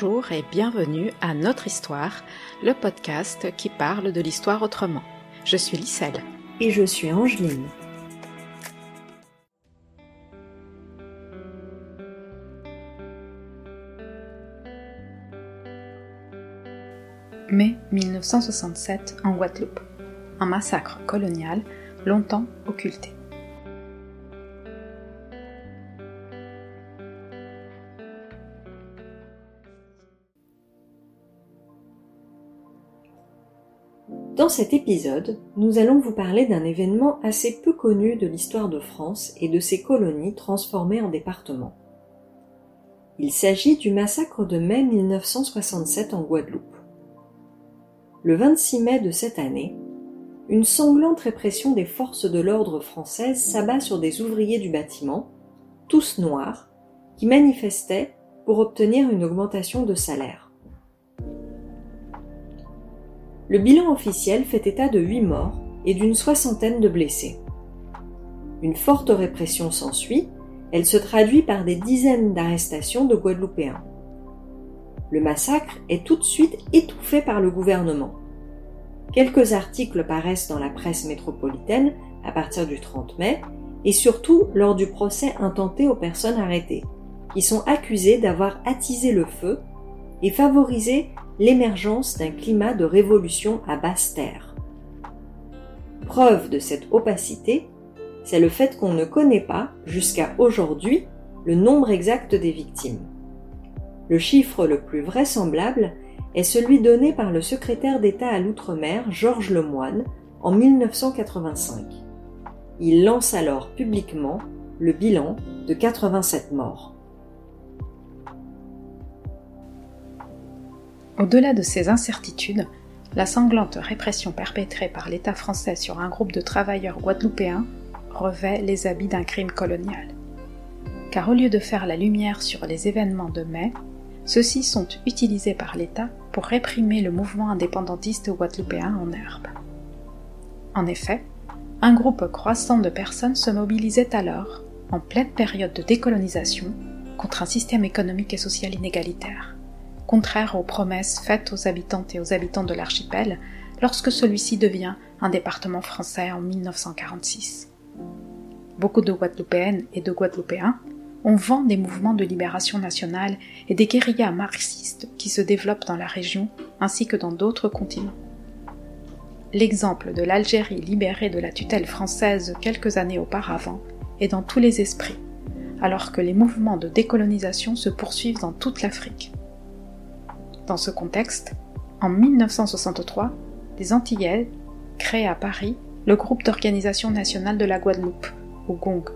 Bonjour et bienvenue à Notre Histoire, le podcast qui parle de l'histoire autrement. Je suis Lisselle. Et je suis Angeline. Mai 1967 en Guadeloupe. Un massacre colonial longtemps occulté. Dans cet épisode, nous allons vous parler d'un événement assez peu connu de l'histoire de France et de ses colonies transformées en départements. Il s'agit du massacre de mai 1967 en Guadeloupe. Le 26 mai de cette année, une sanglante répression des forces de l'ordre françaises s'abat sur des ouvriers du bâtiment, tous noirs, qui manifestaient pour obtenir une augmentation de salaire. Le bilan officiel fait état de huit morts et d'une soixantaine de blessés. Une forte répression s'ensuit, elle se traduit par des dizaines d'arrestations de Guadeloupéens. Le massacre est tout de suite étouffé par le gouvernement. Quelques articles paraissent dans la presse métropolitaine à partir du 30 mai et surtout lors du procès intenté aux personnes arrêtées, qui sont accusées d'avoir attisé le feu et favorisé l'émergence d'un climat de révolution à basse terre. Preuve de cette opacité, c'est le fait qu'on ne connaît pas, jusqu'à aujourd'hui, le nombre exact des victimes. Le chiffre le plus vraisemblable est celui donné par le secrétaire d'État à l'outre-mer Georges Lemoine en 1985. Il lance alors publiquement le bilan de 87 morts. Au-delà de ces incertitudes, la sanglante répression perpétrée par l'État français sur un groupe de travailleurs guadeloupéens revêt les habits d'un crime colonial. Car au lieu de faire la lumière sur les événements de mai, ceux-ci sont utilisés par l'État pour réprimer le mouvement indépendantiste guadeloupéen en herbe. En effet, un groupe croissant de personnes se mobilisait alors, en pleine période de décolonisation, contre un système économique et social inégalitaire contraire aux promesses faites aux habitantes et aux habitants de l'archipel lorsque celui-ci devient un département français en 1946. Beaucoup de Guadeloupéennes et de Guadeloupéens ont vent des mouvements de libération nationale et des guérillas marxistes qui se développent dans la région ainsi que dans d'autres continents. L'exemple de l'Algérie libérée de la tutelle française quelques années auparavant est dans tous les esprits, alors que les mouvements de décolonisation se poursuivent dans toute l'Afrique. Dans ce contexte, en 1963, les Antillais créent à Paris le groupe d'organisation nationale de la Guadeloupe, ou GONG,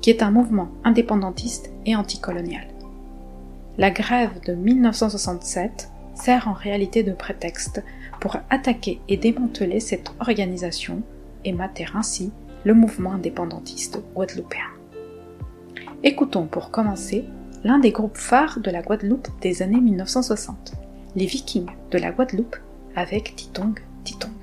qui est un mouvement indépendantiste et anticolonial. La grève de 1967 sert en réalité de prétexte pour attaquer et démanteler cette organisation et mater ainsi le mouvement indépendantiste guadeloupéen. Écoutons pour commencer l'un des groupes phares de la Guadeloupe des années 1960 les Vikings de la Guadeloupe avec Titong Titong.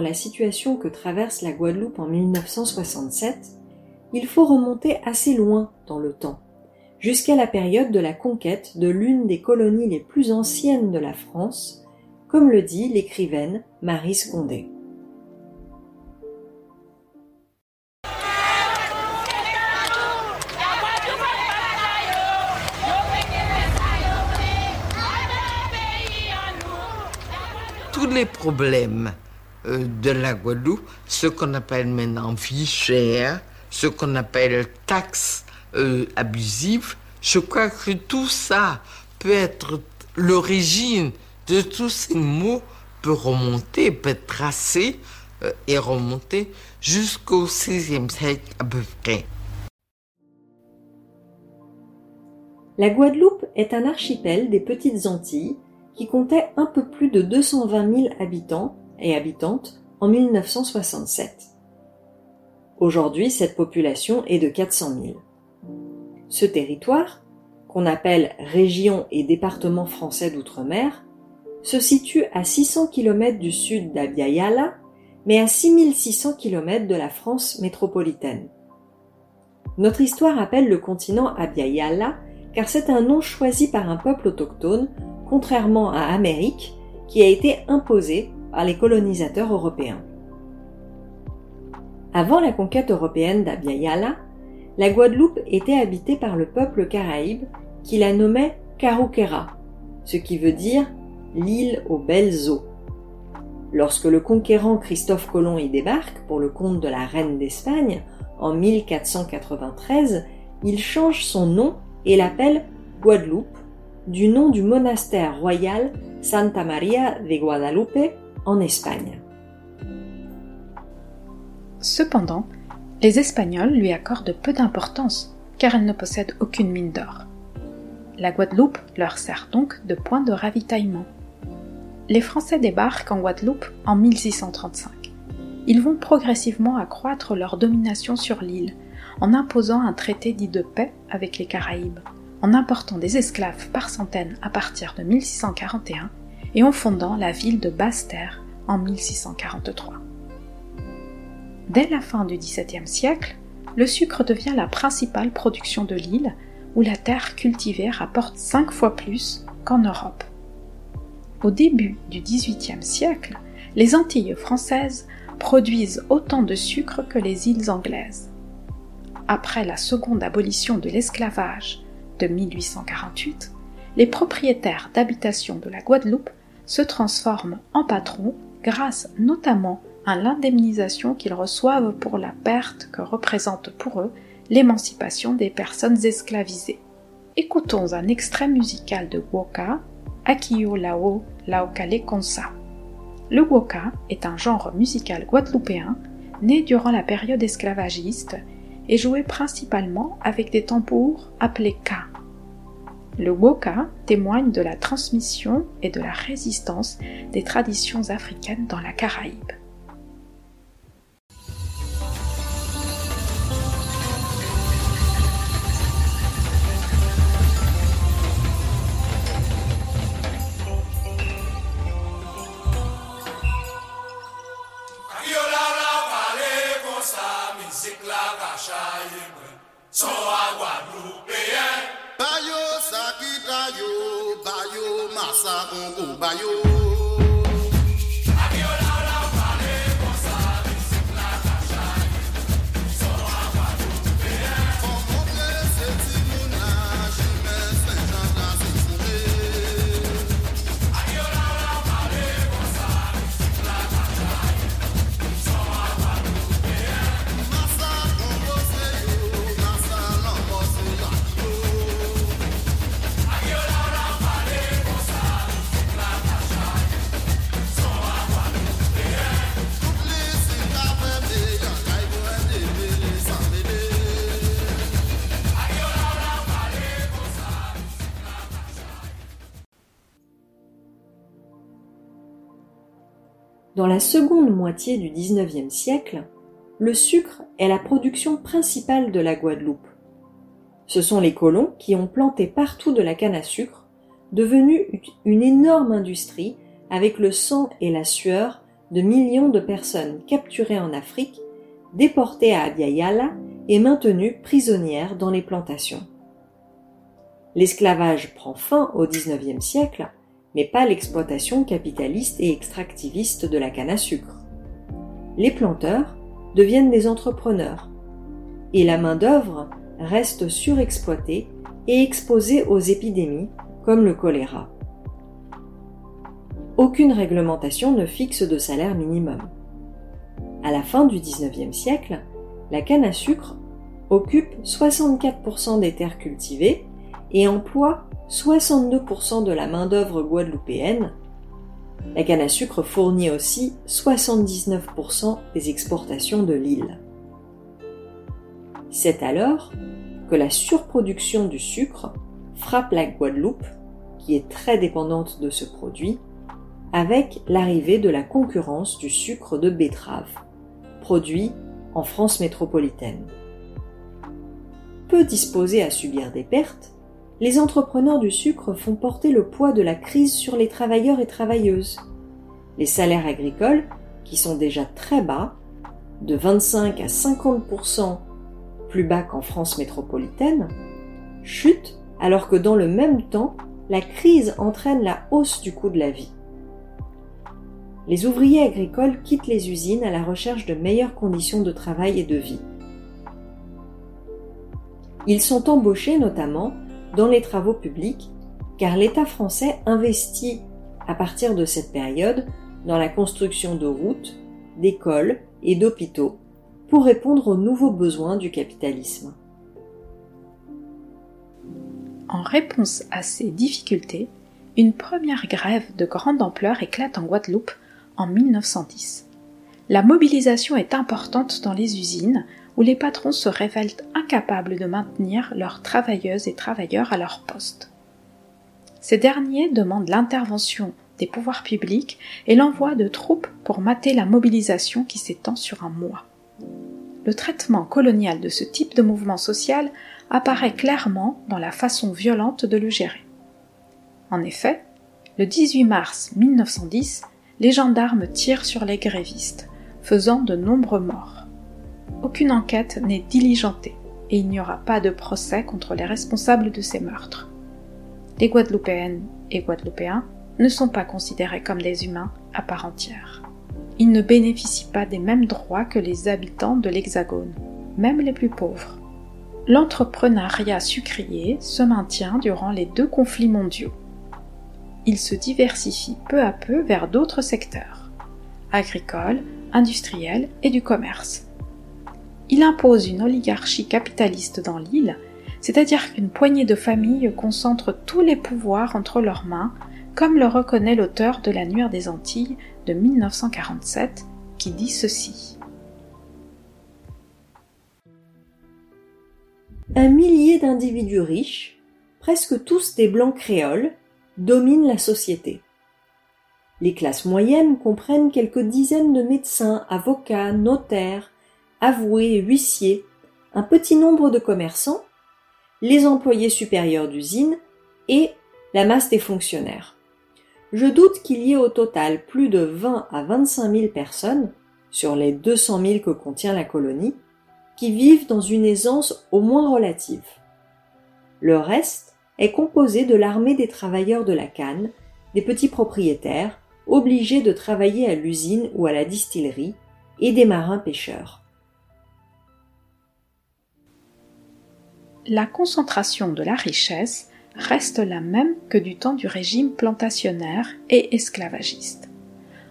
La situation que traverse la Guadeloupe en 1967, il faut remonter assez loin dans le temps, jusqu'à la période de la conquête de l'une des colonies les plus anciennes de la France, comme le dit l'écrivaine Marie Scondé. Tous les problèmes de la Guadeloupe, ce qu'on appelle maintenant vie chère, ce qu'on appelle taxes euh, abusives, je crois que tout ça peut être l'origine de tous ces mots peut remonter, peut être tracé euh, et remonter jusqu'au XVIe siècle à peu près. La Guadeloupe est un archipel des Petites Antilles qui comptait un peu plus de 220 000 habitants et habitantes en 1967. Aujourd'hui, cette population est de 400 000. Ce territoire, qu'on appelle région et département français d'outre-mer, se situe à 600 km du sud d'Abya mais à 6600 km de la France métropolitaine. Notre histoire appelle le continent Abya car c'est un nom choisi par un peuple autochtone, contrairement à Amérique, qui a été imposé par les colonisateurs européens. Avant la conquête européenne d'Abya la Guadeloupe était habitée par le peuple caraïbe qui la nommait Caruquera, ce qui veut dire l'île aux belles eaux. Lorsque le conquérant Christophe Colomb y débarque pour le compte de la reine d'Espagne en 1493, il change son nom et l'appelle Guadeloupe, du nom du monastère royal Santa Maria de Guadalupe en Espagne. Cependant, les Espagnols lui accordent peu d'importance car elle ne possède aucune mine d'or. La Guadeloupe leur sert donc de point de ravitaillement. Les Français débarquent en Guadeloupe en 1635. Ils vont progressivement accroître leur domination sur l'île en imposant un traité dit de paix avec les Caraïbes, en important des esclaves par centaines à partir de 1641 et en fondant la ville de Basse-Terre en 1643. Dès la fin du XVIIe siècle, le sucre devient la principale production de l'île, où la terre cultivée rapporte cinq fois plus qu'en Europe. Au début du XVIIIe siècle, les Antilles françaises produisent autant de sucre que les îles anglaises. Après la seconde abolition de l'esclavage de 1848, les propriétaires d'habitation de la Guadeloupe se transforment en patrons grâce notamment à l'indemnisation qu'ils reçoivent pour la perte que représente pour eux l'émancipation des personnes esclavisées. Écoutons un extrait musical de Woka, Akiyo Lao Laokale Konsa. Le woka est un genre musical guadeloupéen né durant la période esclavagiste et joué principalement avec des tambours appelés ka. Le woka témoigne de la transmission et de la résistance des traditions africaines dans la Caraïbe. by you. Dans la seconde moitié du XIXe siècle, le sucre est la production principale de la Guadeloupe. Ce sont les colons qui ont planté partout de la canne à sucre, devenue une énorme industrie avec le sang et la sueur de millions de personnes capturées en Afrique, déportées à Abya et maintenues prisonnières dans les plantations. L'esclavage prend fin au XIXe siècle mais pas l'exploitation capitaliste et extractiviste de la canne à sucre. Les planteurs deviennent des entrepreneurs, et la main-d'œuvre reste surexploitée et exposée aux épidémies comme le choléra. Aucune réglementation ne fixe de salaire minimum. À la fin du XIXe siècle, la canne à sucre occupe 64% des terres cultivées et emploie 62% de la main-d'œuvre guadeloupéenne. La canne à sucre fournit aussi 79% des exportations de l'île. C'est alors que la surproduction du sucre frappe la Guadeloupe, qui est très dépendante de ce produit, avec l'arrivée de la concurrence du sucre de betterave, produit en France métropolitaine. Peu disposés à subir des pertes, les entrepreneurs du sucre font porter le poids de la crise sur les travailleurs et travailleuses. Les salaires agricoles, qui sont déjà très bas, de 25 à 50% plus bas qu'en France métropolitaine, chutent alors que dans le même temps, la crise entraîne la hausse du coût de la vie. Les ouvriers agricoles quittent les usines à la recherche de meilleures conditions de travail et de vie. Ils sont embauchés notamment dans les travaux publics, car l'État français investit à partir de cette période dans la construction de routes, d'écoles et d'hôpitaux pour répondre aux nouveaux besoins du capitalisme. En réponse à ces difficultés, une première grève de grande ampleur éclate en Guadeloupe en 1910. La mobilisation est importante dans les usines où les patrons se révèlent incapables de maintenir leurs travailleuses et travailleurs à leur poste. Ces derniers demandent l'intervention des pouvoirs publics et l'envoi de troupes pour mater la mobilisation qui s'étend sur un mois. Le traitement colonial de ce type de mouvement social apparaît clairement dans la façon violente de le gérer. En effet, le 18 mars 1910, les gendarmes tirent sur les grévistes, faisant de nombreux morts aucune enquête n'est diligentée et il n'y aura pas de procès contre les responsables de ces meurtres. Les Guadeloupéennes et Guadeloupéens ne sont pas considérés comme des humains à part entière. Ils ne bénéficient pas des mêmes droits que les habitants de l'Hexagone, même les plus pauvres. L'entrepreneuriat sucrier se maintient durant les deux conflits mondiaux. Il se diversifie peu à peu vers d'autres secteurs, agricoles, industriels et du commerce il impose une oligarchie capitaliste dans l'île, c'est-à-dire qu'une poignée de familles concentre tous les pouvoirs entre leurs mains, comme le reconnaît l'auteur de La Nuire des Antilles de 1947, qui dit ceci. Un millier d'individus riches, presque tous des blancs créoles, dominent la société. Les classes moyennes comprennent quelques dizaines de médecins, avocats, notaires, avoués, huissiers, un petit nombre de commerçants, les employés supérieurs d'usine et la masse des fonctionnaires. Je doute qu'il y ait au total plus de 20 à 25 000 personnes, sur les 200 000 que contient la colonie, qui vivent dans une aisance au moins relative. Le reste est composé de l'armée des travailleurs de la canne, des petits propriétaires, obligés de travailler à l'usine ou à la distillerie, et des marins pêcheurs. La concentration de la richesse reste la même que du temps du régime plantationnaire et esclavagiste.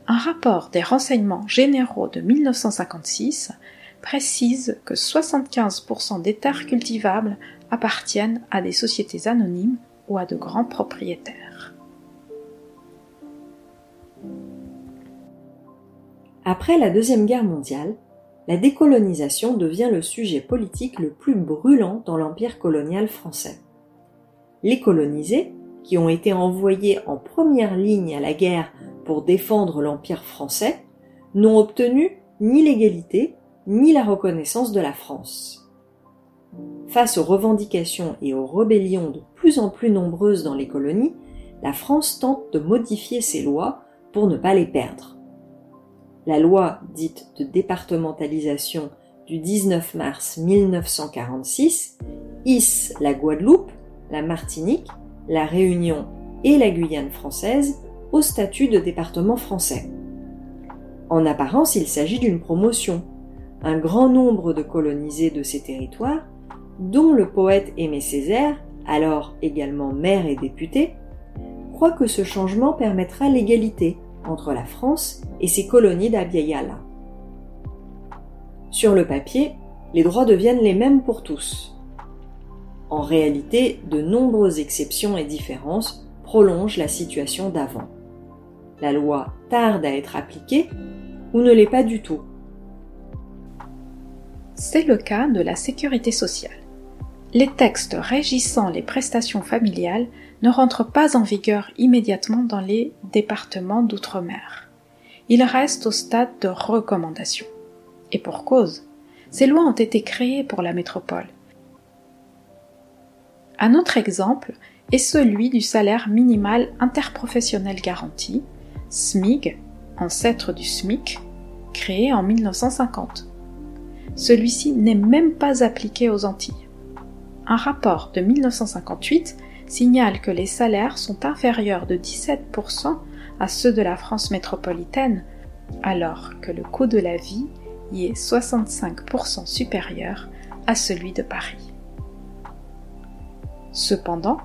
Un rapport des renseignements généraux de 1956 précise que 75% des terres cultivables appartiennent à des sociétés anonymes ou à de grands propriétaires. Après la Deuxième Guerre mondiale, la décolonisation devient le sujet politique le plus brûlant dans l'empire colonial français. Les colonisés, qui ont été envoyés en première ligne à la guerre pour défendre l'empire français, n'ont obtenu ni l'égalité ni la reconnaissance de la France. Face aux revendications et aux rébellions de plus en plus nombreuses dans les colonies, la France tente de modifier ses lois pour ne pas les perdre la loi dite de départementalisation du 19 mars 1946 hisse la Guadeloupe, la Martinique, la Réunion et la Guyane française au statut de département français. En apparence, il s'agit d'une promotion. Un grand nombre de colonisés de ces territoires, dont le poète Aimé Césaire, alors également maire et député, croient que ce changement permettra l'égalité entre la France et ses colonies d'Abiyala. Sur le papier, les droits deviennent les mêmes pour tous. En réalité, de nombreuses exceptions et différences prolongent la situation d'avant. La loi tarde à être appliquée ou ne l'est pas du tout. C'est le cas de la sécurité sociale. Les textes régissant les prestations familiales ne rentrent pas en vigueur immédiatement dans les départements d'outre-mer. Ils restent au stade de recommandation. Et pour cause, ces lois ont été créées pour la métropole. Un autre exemple est celui du salaire minimal interprofessionnel garanti, SMIG, ancêtre du SMIC, créé en 1950. Celui-ci n'est même pas appliqué aux Antilles. Un rapport de 1958 signale que les salaires sont inférieurs de 17% à ceux de la France métropolitaine, alors que le coût de la vie y est 65% supérieur à celui de Paris. Cependant,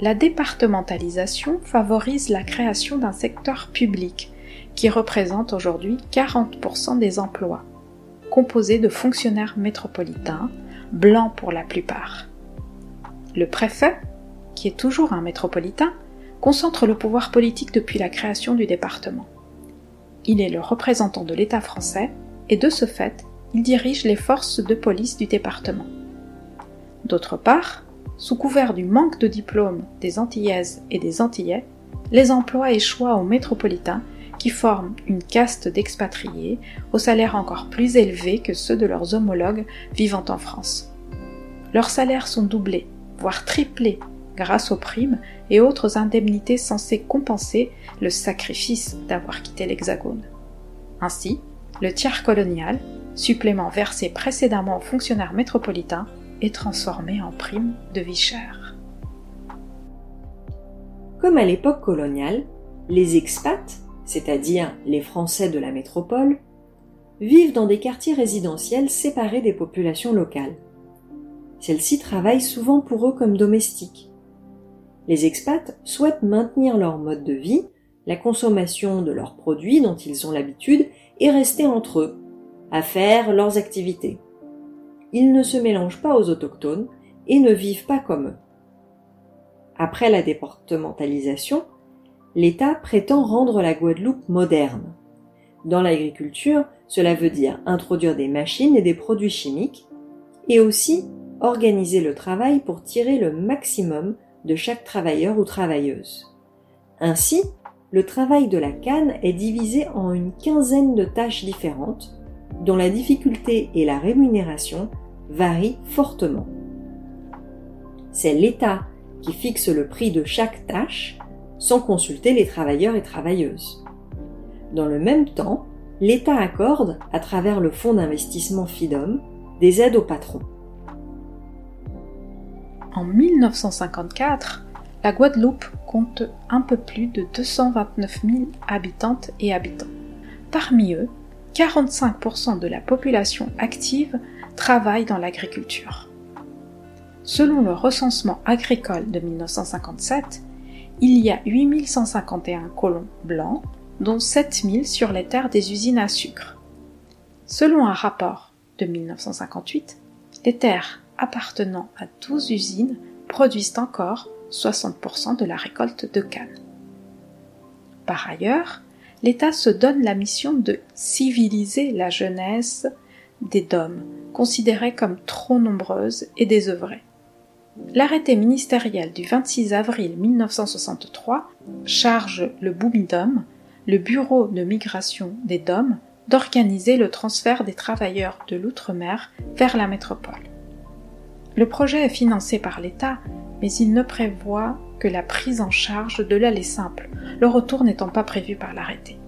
la départementalisation favorise la création d'un secteur public qui représente aujourd'hui 40% des emplois, composé de fonctionnaires métropolitains, blancs pour la plupart. Le préfet, qui est toujours un métropolitain, concentre le pouvoir politique depuis la création du département. Il est le représentant de l'État français et de ce fait, il dirige les forces de police du département. D'autre part, sous couvert du manque de diplômes des Antillaises et des Antillais, les emplois échoient aux métropolitains qui forment une caste d'expatriés au salaire encore plus élevé que ceux de leurs homologues vivant en France. Leurs salaires sont doublés, voire triplés, grâce aux primes et autres indemnités censées compenser le sacrifice d'avoir quitté l'Hexagone. Ainsi, le tiers colonial, supplément versé précédemment aux fonctionnaires métropolitains, est transformé en prime de vie. Comme à l'époque coloniale, les expats, c'est-à-dire les Français de la métropole, vivent dans des quartiers résidentiels séparés des populations locales. Celles-ci travaillent souvent pour eux comme domestiques. Les expats souhaitent maintenir leur mode de vie, la consommation de leurs produits dont ils ont l'habitude et rester entre eux, à faire leurs activités ils ne se mélangent pas aux autochtones et ne vivent pas comme eux. Après la départementalisation, l'État prétend rendre la Guadeloupe moderne. Dans l'agriculture, cela veut dire introduire des machines et des produits chimiques, et aussi organiser le travail pour tirer le maximum de chaque travailleur ou travailleuse. Ainsi, le travail de la canne est divisé en une quinzaine de tâches différentes, dont la difficulté et la rémunération varie fortement. C'est l'État qui fixe le prix de chaque tâche sans consulter les travailleurs et travailleuses. Dans le même temps, l'État accorde, à travers le fonds d'investissement FIDOM, des aides aux patrons. En 1954, la Guadeloupe compte un peu plus de 229 000 habitantes et habitants. Parmi eux, 45% de la population active travaillent dans l'agriculture. Selon le recensement agricole de 1957, il y a 8151 colons blancs, dont 7000 sur les terres des usines à sucre. Selon un rapport de 1958, les terres appartenant à 12 usines produisent encore 60% de la récolte de canne. Par ailleurs, l'État se donne la mission de civiliser la jeunesse des DOM, considérées comme trop nombreuses et désœuvrées. L'arrêté ministériel du 26 avril 1963 charge le BOUMIDOM, le Bureau de migration des DOM, d'organiser le transfert des travailleurs de l'outre-mer vers la métropole. Le projet est financé par l'État, mais il ne prévoit que la prise en charge de l'aller simple, le retour n'étant pas prévu par l'arrêté.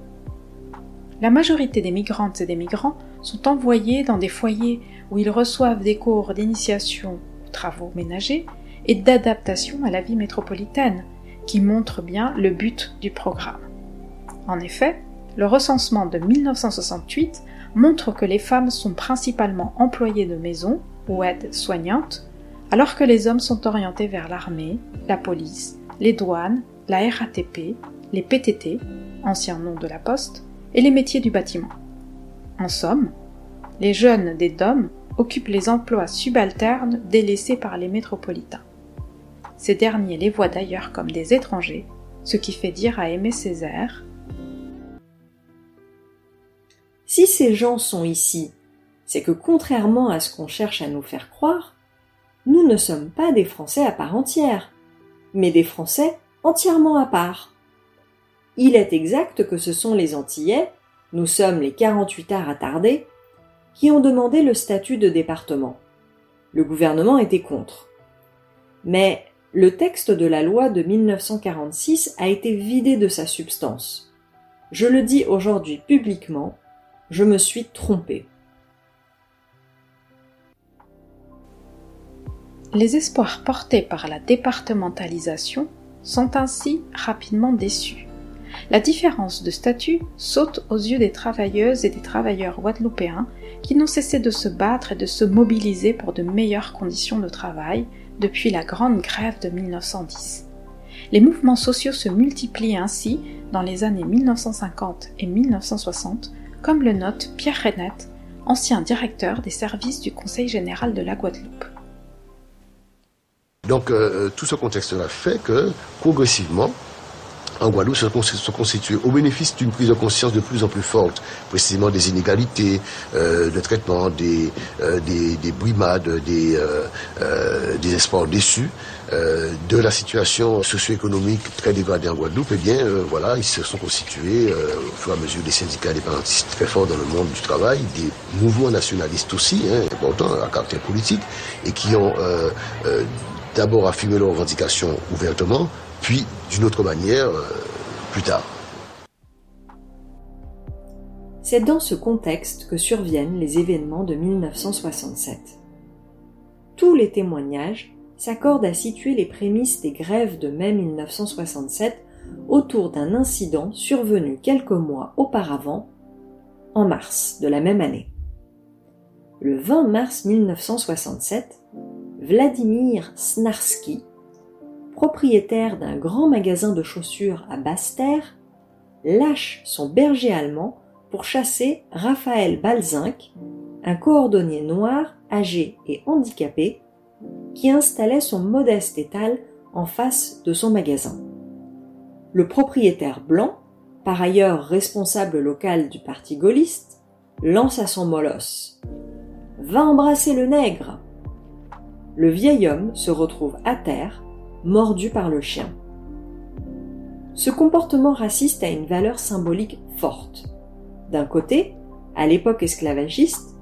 La majorité des migrantes et des migrants sont envoyés dans des foyers où ils reçoivent des cours d'initiation aux travaux ménagers et d'adaptation à la vie métropolitaine, qui montrent bien le but du programme. En effet, le recensement de 1968 montre que les femmes sont principalement employées de maison ou aides-soignantes, alors que les hommes sont orientés vers l'armée, la police, les douanes, la RATP, les PTT, anciens noms de la poste, et les métiers du bâtiment. En somme, les jeunes des DOM occupent les emplois subalternes délaissés par les métropolitains. Ces derniers les voient d'ailleurs comme des étrangers, ce qui fait dire à Aimé Césaire Si ces gens sont ici, c'est que contrairement à ce qu'on cherche à nous faire croire, nous ne sommes pas des Français à part entière, mais des Français entièrement à part. Il est exact que ce sont les Antillais, nous sommes les 48 arts attardés, qui ont demandé le statut de département. Le gouvernement était contre. Mais le texte de la loi de 1946 a été vidé de sa substance. Je le dis aujourd'hui publiquement, je me suis trompé. Les espoirs portés par la départementalisation sont ainsi rapidement déçus. La différence de statut saute aux yeux des travailleuses et des travailleurs guadeloupéens qui n'ont cessé de se battre et de se mobiliser pour de meilleures conditions de travail depuis la grande grève de 1910. Les mouvements sociaux se multiplient ainsi dans les années 1950 et 1960, comme le note Pierre Renette, ancien directeur des services du Conseil général de la Guadeloupe. Donc euh, tout ce contexte-là fait que progressivement, en Guadeloupe se, constituer au bénéfice d'une prise de conscience de plus en plus forte, précisément des inégalités euh, de traitement, des, euh, des, des, brimades, des, euh, des espoirs déçus, de la situation socio-économique très dégradée en Guadeloupe, eh bien voilà, ils se sont constitués au fur et à mesure des syndicats indépendantistes très forts dans le monde du travail, des mouvements nationalistes aussi, hein, importants à caractère politique, et qui ont d'abord affirmé leurs revendications ouvertement, puis d'une autre manière euh, plus tard. C'est dans ce contexte que surviennent les événements de 1967. Tous les témoignages s'accordent à situer les prémices des grèves de mai 1967 autour d'un incident survenu quelques mois auparavant, en mars de la même année. Le 20 mars 1967, Vladimir Snarski, propriétaire d'un grand magasin de chaussures à Basse-Terre, lâche son berger allemand pour chasser Raphaël Balzinck, un coordonnier noir âgé et handicapé, qui installait son modeste étal en face de son magasin. Le propriétaire blanc, par ailleurs responsable local du parti gaulliste, lance à son molosse. Va embrasser le nègre. Le vieil homme se retrouve à terre mordu par le chien. Ce comportement raciste a une valeur symbolique forte. D'un côté, à l'époque esclavagiste,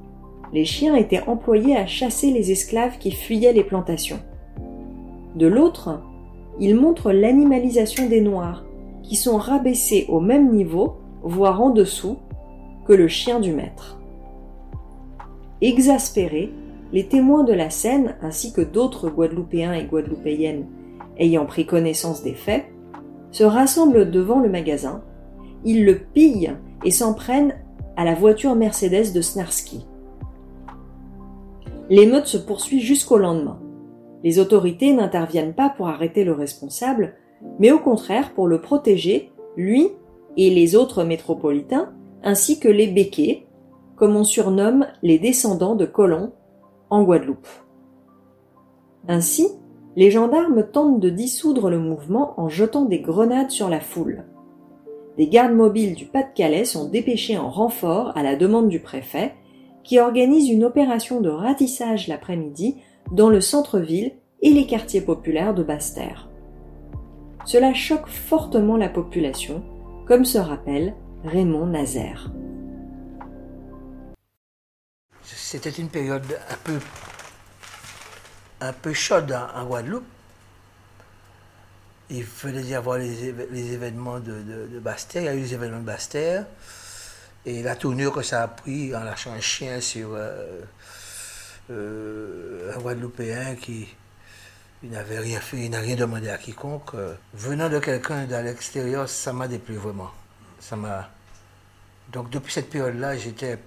les chiens étaient employés à chasser les esclaves qui fuyaient les plantations. De l'autre, il montre l'animalisation des Noirs, qui sont rabaissés au même niveau, voire en dessous, que le chien du maître. Exaspérés, les témoins de la scène, ainsi que d'autres Guadeloupéens et Guadeloupéennes ayant pris connaissance des faits, se rassemblent devant le magasin, ils le pillent et s'en prennent à la voiture Mercedes de Snarsky. L'émeute se poursuit jusqu'au lendemain. Les autorités n'interviennent pas pour arrêter le responsable, mais au contraire pour le protéger, lui et les autres métropolitains, ainsi que les béquets, comme on surnomme les descendants de colons en Guadeloupe. Ainsi, les gendarmes tentent de dissoudre le mouvement en jetant des grenades sur la foule. Des gardes mobiles du Pas-de-Calais sont dépêchés en renfort à la demande du préfet, qui organise une opération de ratissage l'après-midi dans le centre-ville et les quartiers populaires de Basse-Terre. Cela choque fortement la population, comme se rappelle Raymond Nazaire. C'était une période un peu un peu chaude en, Guadeloupe. Il fallait y avoir les, événements de, de, Il y a eu les événements de Bastère. Et la tournure que ça a pris en lâchant un chien sur euh, euh, un Guadeloupéen qui, n'avait rien fait, il n'a rien demandé à quiconque. Venant de quelqu'un de l'extérieur, ça m'a déplu vraiment. Ça m'a. Donc depuis cette période-là, j'étais,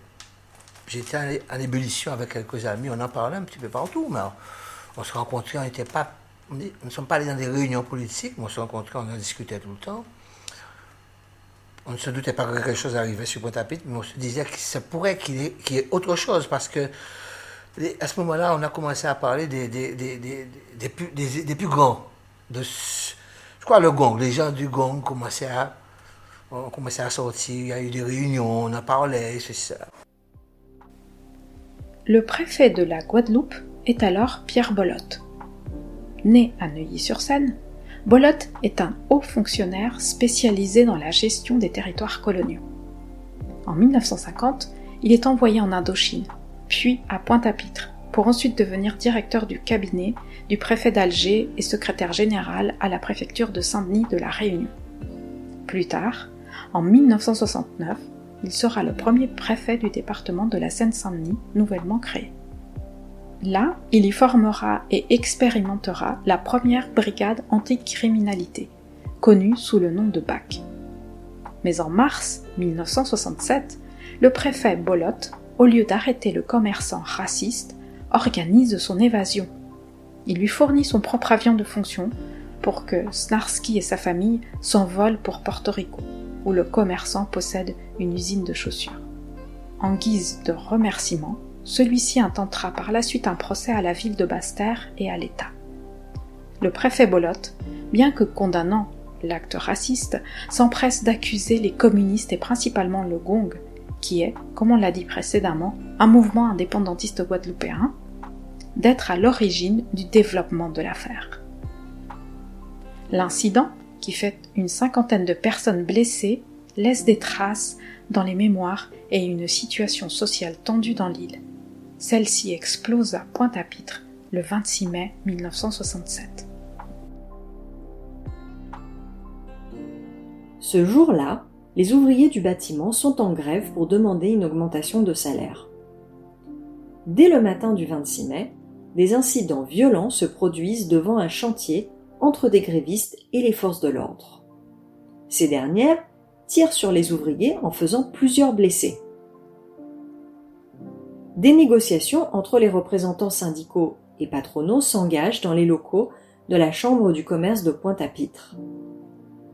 j'étais en ébullition avec quelques amis. On en parlait un petit peu partout, mais on se rencontrait, on n'était pas, on ne sommes pas allés dans des réunions politiques, mais on se rencontrait, on en discutait tout le temps. On ne se doutait pas que quelque chose arrivait sur Pointe-à-Pitre, mais on se disait que ça pourrait qu'il y, ait autre chose, parce que à ce moment-là, on a commencé à parler des, des, des, des plus, des, plus, grands. Je crois le gong, les gens du gong commençaient à, ont à sortir, il y a eu des réunions, on a parlé, c'est ça. Le préfet de la Guadeloupe est alors Pierre Bolotte. Né à Neuilly-sur-Seine, Bolotte est un haut fonctionnaire spécialisé dans la gestion des territoires coloniaux. En 1950, il est envoyé en Indochine, puis à Pointe-à-Pitre, pour ensuite devenir directeur du cabinet du préfet d'Alger et secrétaire général à la préfecture de Saint-Denis de la Réunion. Plus tard, en 1969, il sera le premier préfet du département de la Seine-Saint-Denis nouvellement créé. Là, il y formera et expérimentera la première brigade anticriminalité, connue sous le nom de BAC. Mais en mars 1967, le préfet Bolot, au lieu d'arrêter le commerçant raciste, organise son évasion. Il lui fournit son propre avion de fonction pour que Snarsky et sa famille s'envolent pour Porto Rico, où le commerçant possède une usine de chaussures. En guise de remerciement, celui-ci intentera par la suite un procès à la ville de Basse-Terre et à l'État. Le préfet Bolotte, bien que condamnant l'acte raciste, s'empresse d'accuser les communistes et principalement le Gong, qui est, comme on l'a dit précédemment, un mouvement indépendantiste guadeloupéen, d'être à l'origine du développement de l'affaire. L'incident, qui fait une cinquantaine de personnes blessées, laisse des traces dans les mémoires et une situation sociale tendue dans l'île. Celle-ci explose à Pointe-à-Pitre le 26 mai 1967. Ce jour-là, les ouvriers du bâtiment sont en grève pour demander une augmentation de salaire. Dès le matin du 26 mai, des incidents violents se produisent devant un chantier entre des grévistes et les forces de l'ordre. Ces dernières tirent sur les ouvriers en faisant plusieurs blessés des négociations entre les représentants syndicaux et patronaux s'engagent dans les locaux de la Chambre du commerce de Pointe-à-Pitre.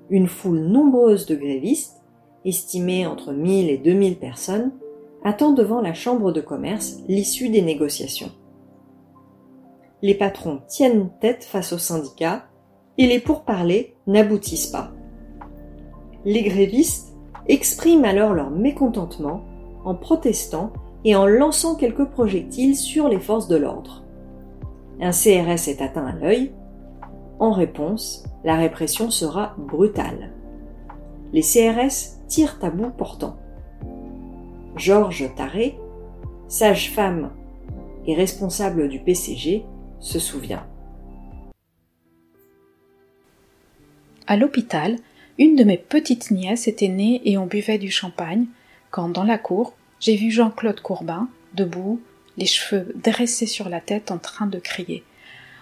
Une foule nombreuse de grévistes, estimée entre 1000 et 2000 personnes, attend devant la Chambre de commerce l'issue des négociations. Les patrons tiennent tête face aux syndicats et les pourparlers n'aboutissent pas. Les grévistes expriment alors leur mécontentement en protestant et en lançant quelques projectiles sur les forces de l'ordre. Un CRS est atteint à l'œil. En réponse, la répression sera brutale. Les CRS tirent à bout portant. Georges Taré, sage-femme et responsable du PCG, se souvient. À l'hôpital, une de mes petites nièces était née et on buvait du champagne quand, dans la cour, j'ai vu Jean-Claude Courbin, debout, les cheveux dressés sur la tête, en train de crier.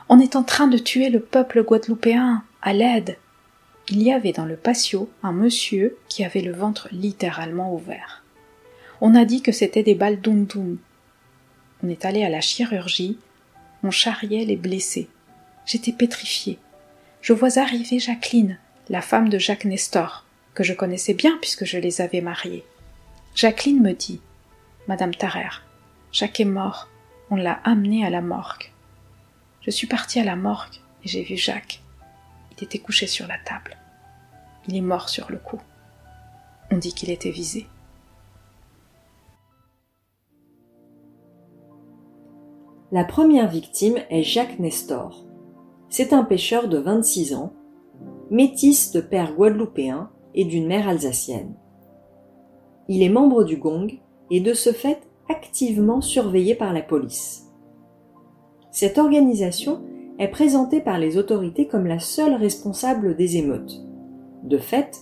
On est en train de tuer le peuple guadeloupéen. À l'aide. Il y avait dans le patio un monsieur qui avait le ventre littéralement ouvert. On a dit que c'était des balles doum On est allé à la chirurgie. On charriait les blessés. J'étais pétrifiée. Je vois arriver Jacqueline, la femme de Jacques Nestor, que je connaissais bien puisque je les avais mariés. Jacqueline me dit Madame Tarère, Jacques est mort. On l'a amené à la morgue. Je suis partie à la morgue et j'ai vu Jacques. Il était couché sur la table. Il est mort sur le coup. On dit qu'il était visé. La première victime est Jacques Nestor. C'est un pêcheur de 26 ans, métis de père guadeloupéen et d'une mère alsacienne. Il est membre du Gong et de ce fait activement surveillé par la police. Cette organisation est présentée par les autorités comme la seule responsable des émeutes. De fait,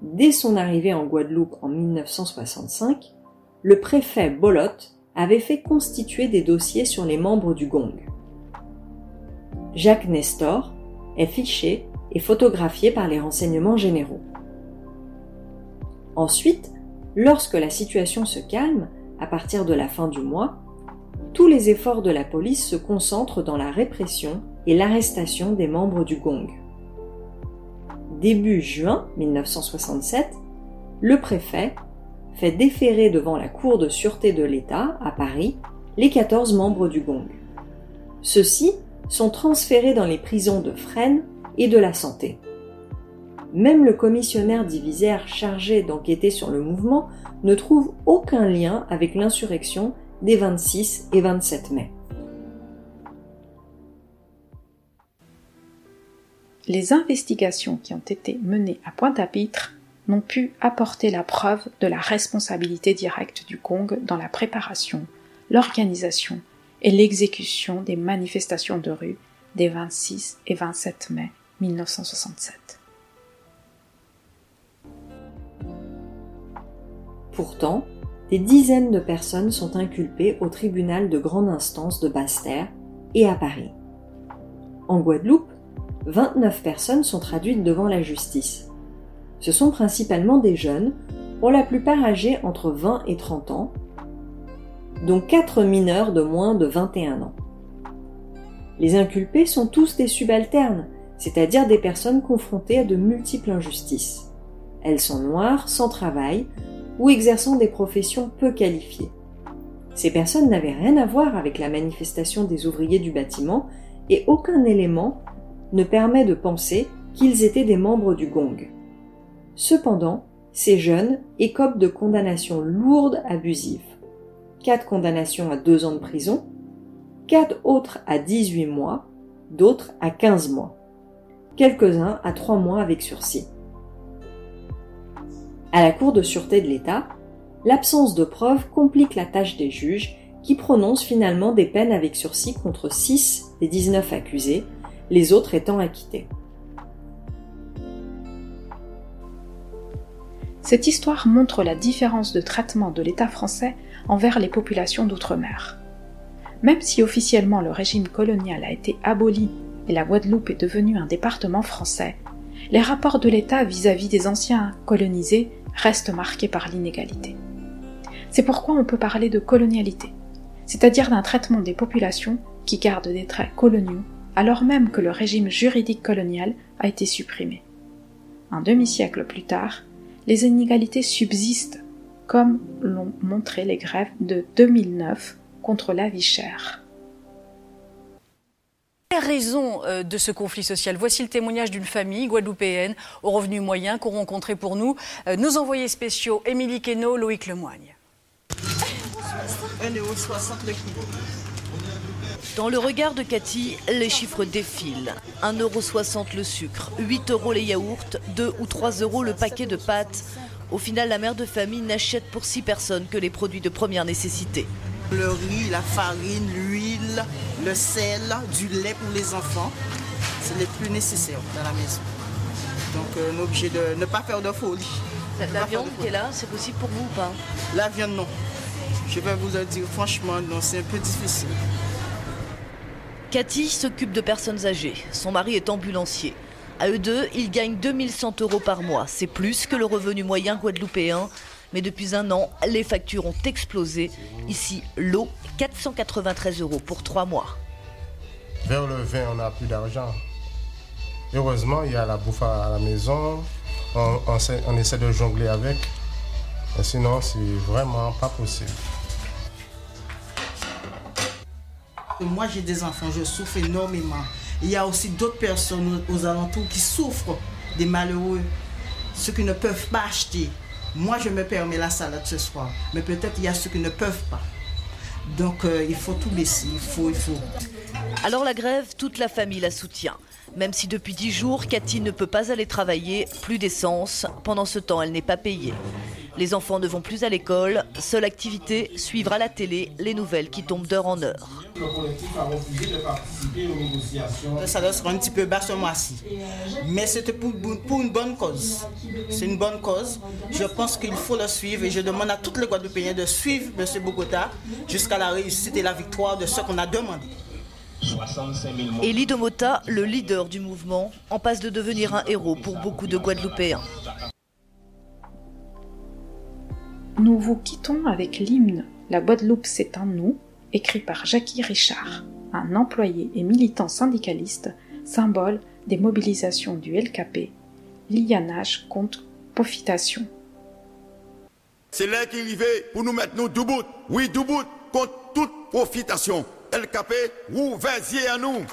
dès son arrivée en Guadeloupe en 1965, le préfet Bolot avait fait constituer des dossiers sur les membres du Gong. Jacques Nestor, est fiché et photographié par les renseignements généraux. Ensuite, lorsque la situation se calme, à partir de la fin du mois, tous les efforts de la police se concentrent dans la répression et l'arrestation des membres du Gong. Début juin 1967, le préfet fait déférer devant la Cour de sûreté de l'État à Paris les 14 membres du Gong. Ceux-ci sont transférés dans les prisons de Fresnes et de la Santé. Même le commissionnaire divisaire chargé d'enquêter sur le mouvement ne trouve aucun lien avec l'insurrection des 26 et 27 mai. Les investigations qui ont été menées à Pointe-à-Pitre n'ont pu apporter la preuve de la responsabilité directe du Kong dans la préparation, l'organisation et l'exécution des manifestations de rue des 26 et 27 mai 1967. Pourtant, des dizaines de personnes sont inculpées au tribunal de grande instance de Basse-Terre et à Paris. En Guadeloupe, 29 personnes sont traduites devant la justice. Ce sont principalement des jeunes, pour la plupart âgés entre 20 et 30 ans, dont 4 mineurs de moins de 21 ans. Les inculpés sont tous des subalternes, c'est-à-dire des personnes confrontées à de multiples injustices. Elles sont noires, sans travail, ou exerçant des professions peu qualifiées. Ces personnes n'avaient rien à voir avec la manifestation des ouvriers du bâtiment et aucun élément ne permet de penser qu'ils étaient des membres du gong. Cependant, ces jeunes écopent de condamnations lourdes abusives. Quatre condamnations à deux ans de prison, quatre autres à 18 mois, d'autres à 15 mois. Quelques-uns à trois mois avec sursis. À la Cour de sûreté de l'État, l'absence de preuves complique la tâche des juges qui prononcent finalement des peines avec sursis contre 6 des 19 accusés, les autres étant acquittés. Cette histoire montre la différence de traitement de l'État français envers les populations d'outre-mer. Même si officiellement le régime colonial a été aboli et la Guadeloupe est devenue un département français, les rapports de l'État vis-à-vis des anciens colonisés restent marqués par l'inégalité. C'est pourquoi on peut parler de colonialité, c'est-à-dire d'un traitement des populations qui gardent des traits coloniaux alors même que le régime juridique colonial a été supprimé. Un demi-siècle plus tard, les inégalités subsistent, comme l'ont montré les grèves de 2009 contre la vie chère raison euh, de ce conflit social Voici le témoignage d'une famille guadeloupéenne aux revenus moyens qu'ont rencontré pour nous euh, nos envoyés spéciaux Émilie Queneau, Loïc Lemoigne. Dans le regard de Cathy, les chiffres défilent. 1,60€ le sucre, 8 euros les yaourts, 2 ou 3 euros le paquet de pâtes. Au final, la mère de famille n'achète pour 6 personnes que les produits de première nécessité. Le riz, la farine, l'huile, le sel, du lait pour les enfants, c'est les plus nécessaires dans la maison. Donc euh, on est obligé de ne pas faire de folie. La, viande qui est là, c'est possible pour vous ou pas? La viande, non. Je vais vous le dire franchement, non, c'est un peu difficile. Cathy s'occupe de personnes âgées. Son mari est ambulancier. À eux deux, ils gagnent 2100 euros par mois. C'est plus que le revenu moyen guadeloupéen. Mais depuis un an, les factures ont explosé. Ici, l'eau, 493 euros pour trois mois. Vers le vin, on n'a plus d'argent. Heureusement, il y a la bouffe à la maison. On, essaie de jongler avec. sinon, c'est vraiment pas possible. Moi, j'ai des enfants, je souffre énormément. Il y a aussi d'autres personnes aux alentours qui souffrent, des malheureux, ceux qui ne peuvent pas acheter. Moi, je me permets la salade ce soir, mais peut-être il y a ceux qui ne peuvent pas. Donc, euh, il faut tout laisser, il faut, il faut. Alors la grève, toute la famille la soutient. Même si depuis dix jours, Cathy ne peut pas aller travailler, plus d'essence. Pendant ce temps, elle n'est pas payée. Les enfants ne vont plus à l'école. Seule activité, suivre à la télé les nouvelles qui tombent d'heure en heure. Le collectif a refusé de participer aux négociations. Le salaire sera un petit peu bas ce mois-ci. Mais c'était pour, pour, une bonne cause. C'est une bonne cause. Je pense qu'il faut le suivre et je demande à toutes les Guadeloupéens de suivre M. Bogota jusqu'à la réussite et la victoire de ce qu'on a demandé. Et Lidomota, le leader du mouvement, en passe de devenir un héros pour beaucoup de Guadeloupéens. Nous vous quittons avec l'hymne La Guadeloupe c'est un nous, écrit par Jackie Richard, un employé et militant syndicaliste, symbole des mobilisations du LKP, lianage contre profitation. C'est là qu'il arrivait pour nous mettre nous debout, oui debout, contre toute profitation. LKP, vous vas-y à nous.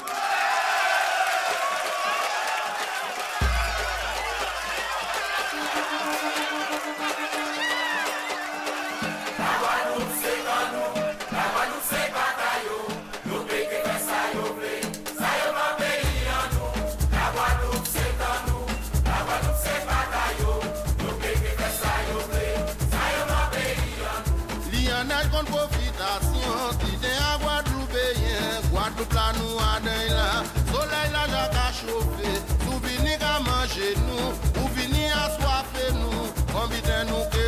tout la nou aden la Soleil la jak a chofe Nou vini ka manje nou Ou vini a swafe nou Konbite nou ke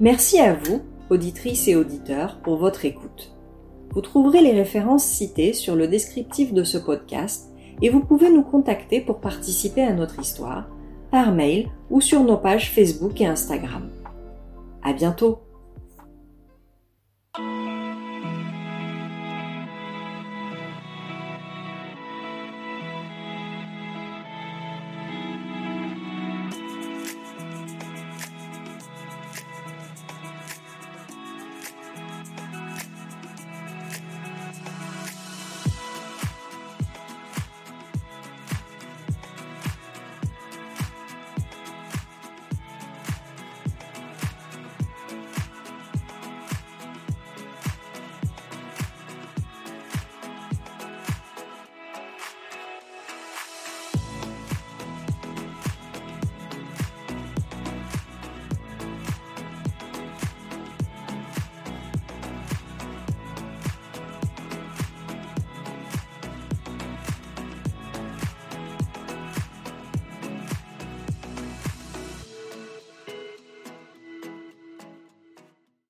Merci à vous, auditrices et auditeurs, pour votre écoute. Vous trouverez les références citées sur le descriptif de ce podcast et vous pouvez nous contacter pour participer à notre histoire par mail ou sur nos pages Facebook et Instagram. À bientôt!